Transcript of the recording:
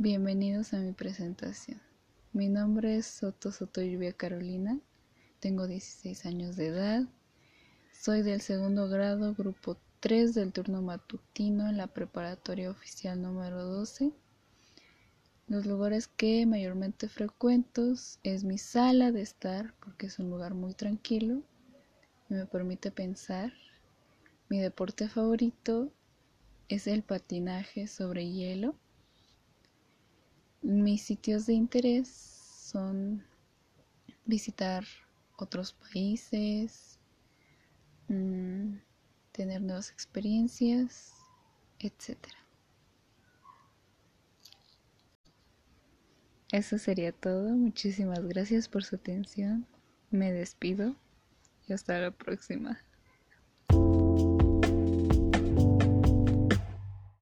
Bienvenidos a mi presentación. Mi nombre es Soto Soto Lluvia Carolina, tengo 16 años de edad, soy del segundo grado, grupo 3 del turno matutino en la preparatoria oficial número 12. Los lugares que mayormente frecuento es mi sala de estar porque es un lugar muy tranquilo y me permite pensar. Mi deporte favorito es el patinaje sobre hielo. Mis sitios de interés son visitar otros países, mm, tener nuevas experiencias, etc. Eso sería todo. Muchísimas gracias por su atención. Me despido y hasta la próxima.